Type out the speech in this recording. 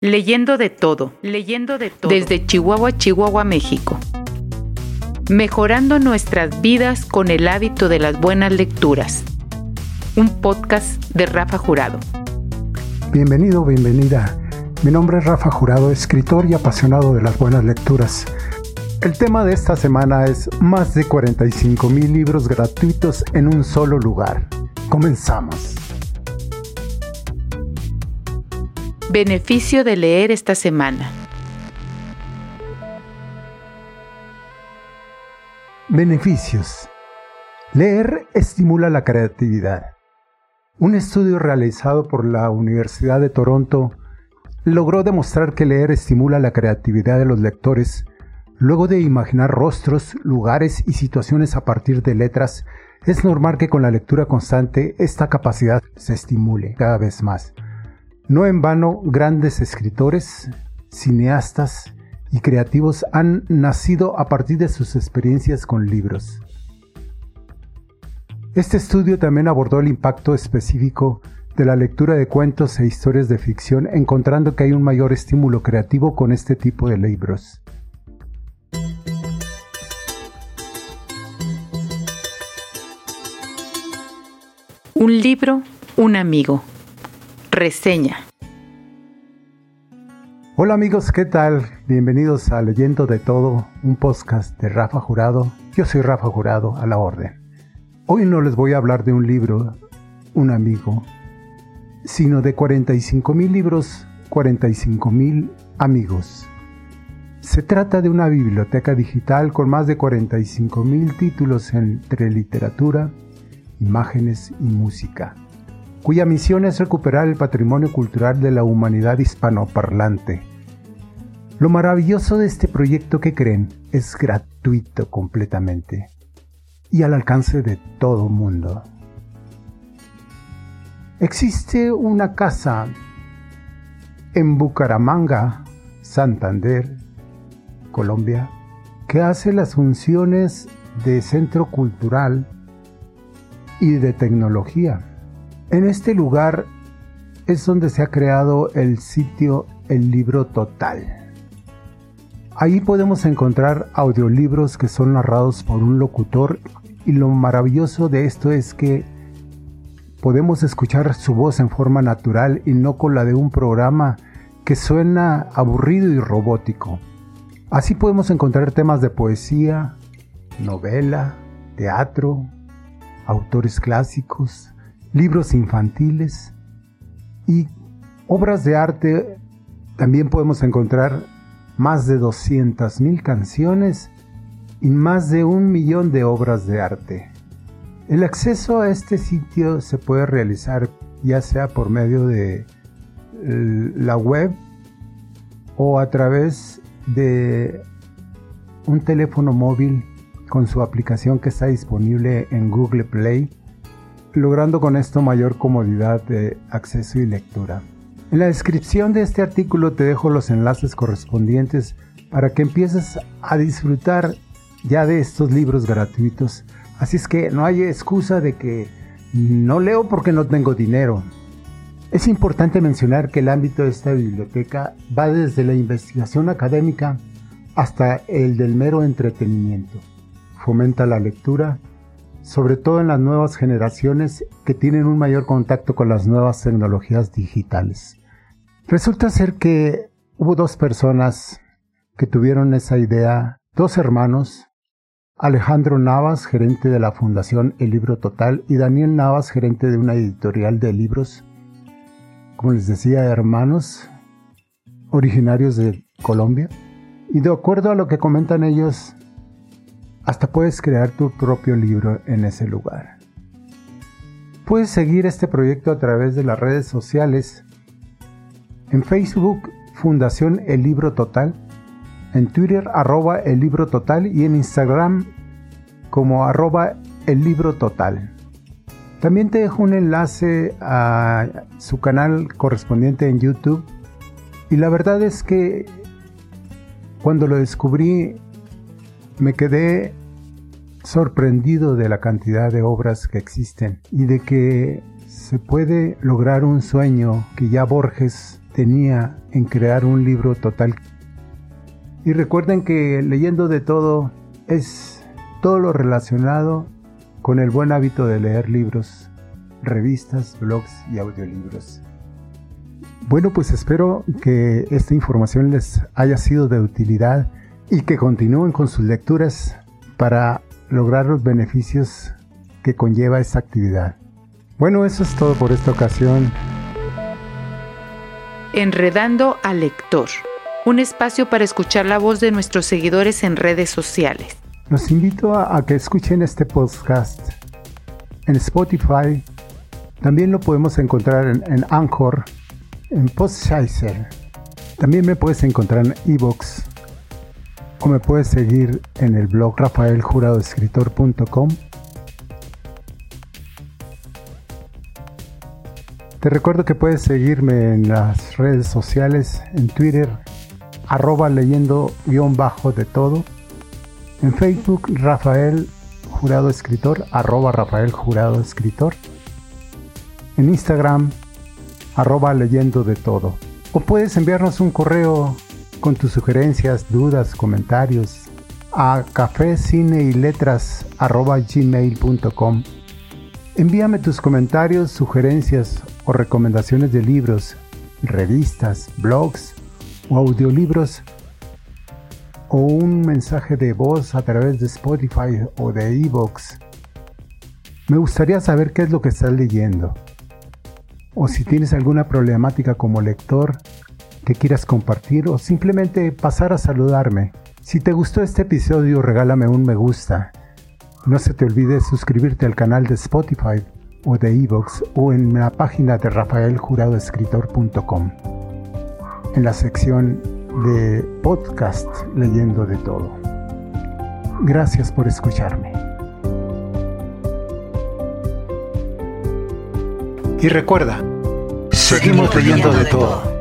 Leyendo de todo, leyendo de todo. Desde Chihuahua, Chihuahua, México. Mejorando nuestras vidas con el hábito de las buenas lecturas. Un podcast de Rafa Jurado. Bienvenido, bienvenida. Mi nombre es Rafa Jurado, escritor y apasionado de las buenas lecturas. El tema de esta semana es más de 45 mil libros gratuitos en un solo lugar. Comenzamos. Beneficio de leer esta semana. Beneficios. Leer estimula la creatividad. Un estudio realizado por la Universidad de Toronto logró demostrar que leer estimula la creatividad de los lectores luego de imaginar rostros, lugares y situaciones a partir de letras. Es normal que con la lectura constante esta capacidad se estimule cada vez más. No en vano, grandes escritores, cineastas y creativos han nacido a partir de sus experiencias con libros. Este estudio también abordó el impacto específico de la lectura de cuentos e historias de ficción, encontrando que hay un mayor estímulo creativo con este tipo de libros. Un libro, un amigo. Reseña. Hola amigos, ¿qué tal? Bienvenidos a Leyendo de Todo, un podcast de Rafa Jurado. Yo soy Rafa Jurado, a la orden. Hoy no les voy a hablar de un libro, un amigo, sino de 45 mil libros, 45 mil amigos. Se trata de una biblioteca digital con más de 45 mil títulos entre literatura, imágenes y música cuya misión es recuperar el patrimonio cultural de la humanidad hispanoparlante. Lo maravilloso de este proyecto que creen es gratuito completamente y al alcance de todo mundo. Existe una casa en Bucaramanga, Santander, Colombia, que hace las funciones de centro cultural y de tecnología. En este lugar es donde se ha creado el sitio El Libro Total. Ahí podemos encontrar audiolibros que son narrados por un locutor y lo maravilloso de esto es que podemos escuchar su voz en forma natural y no con la de un programa que suena aburrido y robótico. Así podemos encontrar temas de poesía, novela, teatro, autores clásicos, libros infantiles y obras de arte. También podemos encontrar más de 200.000 canciones y más de un millón de obras de arte. El acceso a este sitio se puede realizar ya sea por medio de la web o a través de un teléfono móvil con su aplicación que está disponible en Google Play logrando con esto mayor comodidad de acceso y lectura. En la descripción de este artículo te dejo los enlaces correspondientes para que empieces a disfrutar ya de estos libros gratuitos. Así es que no hay excusa de que no leo porque no tengo dinero. Es importante mencionar que el ámbito de esta biblioteca va desde la investigación académica hasta el del mero entretenimiento. Fomenta la lectura sobre todo en las nuevas generaciones que tienen un mayor contacto con las nuevas tecnologías digitales. Resulta ser que hubo dos personas que tuvieron esa idea, dos hermanos, Alejandro Navas, gerente de la Fundación El Libro Total, y Daniel Navas, gerente de una editorial de libros, como les decía, hermanos, originarios de Colombia. Y de acuerdo a lo que comentan ellos, hasta puedes crear tu propio libro en ese lugar. Puedes seguir este proyecto a través de las redes sociales. En Facebook, Fundación El Libro Total. En Twitter, arroba El Libro Total. Y en Instagram, como arroba El Libro Total. También te dejo un enlace a su canal correspondiente en YouTube. Y la verdad es que cuando lo descubrí me quedé sorprendido de la cantidad de obras que existen y de que se puede lograr un sueño que ya Borges tenía en crear un libro total. Y recuerden que leyendo de todo es todo lo relacionado con el buen hábito de leer libros, revistas, blogs y audiolibros. Bueno, pues espero que esta información les haya sido de utilidad y que continúen con sus lecturas para lograr los beneficios que conlleva esta actividad. Bueno, eso es todo por esta ocasión. Enredando al lector, un espacio para escuchar la voz de nuestros seguidores en redes sociales. Los invito a, que escuchen este podcast en Spotify. También lo podemos encontrar en, Anchor, en Postchaser. También me puedes encontrar en Evox o me puedes seguir en el blog rafaeljuradoescritor.com. Te recuerdo que puedes seguirme en las redes sociales, en Twitter, arroba leyendo guion bajo de todo, en Facebook Rafael Jurado Escritor, arroba Rafael Jurado Escritor, en Instagram, arroba leyendo de todo. O puedes enviarnos un correo con tus sugerencias, dudas, comentarios a café, cine y letras gmail.com. Envíame tus comentarios, sugerencias o recomendaciones de libros, revistas, blogs o audiolibros o un mensaje de voz a través de Spotify o de Evox. Me gustaría saber qué es lo que estás leyendo. O si tienes alguna problemática como lector, que quieras compartir o simplemente pasar a saludarme. Si te gustó este episodio, regálame un me gusta. No se te olvide suscribirte al canal de Spotify o de Evox o en la página de rafaeljuradoescritor.com en la sección de podcast leyendo de todo. Gracias por escucharme. Y recuerda, seguimos leyendo de todo.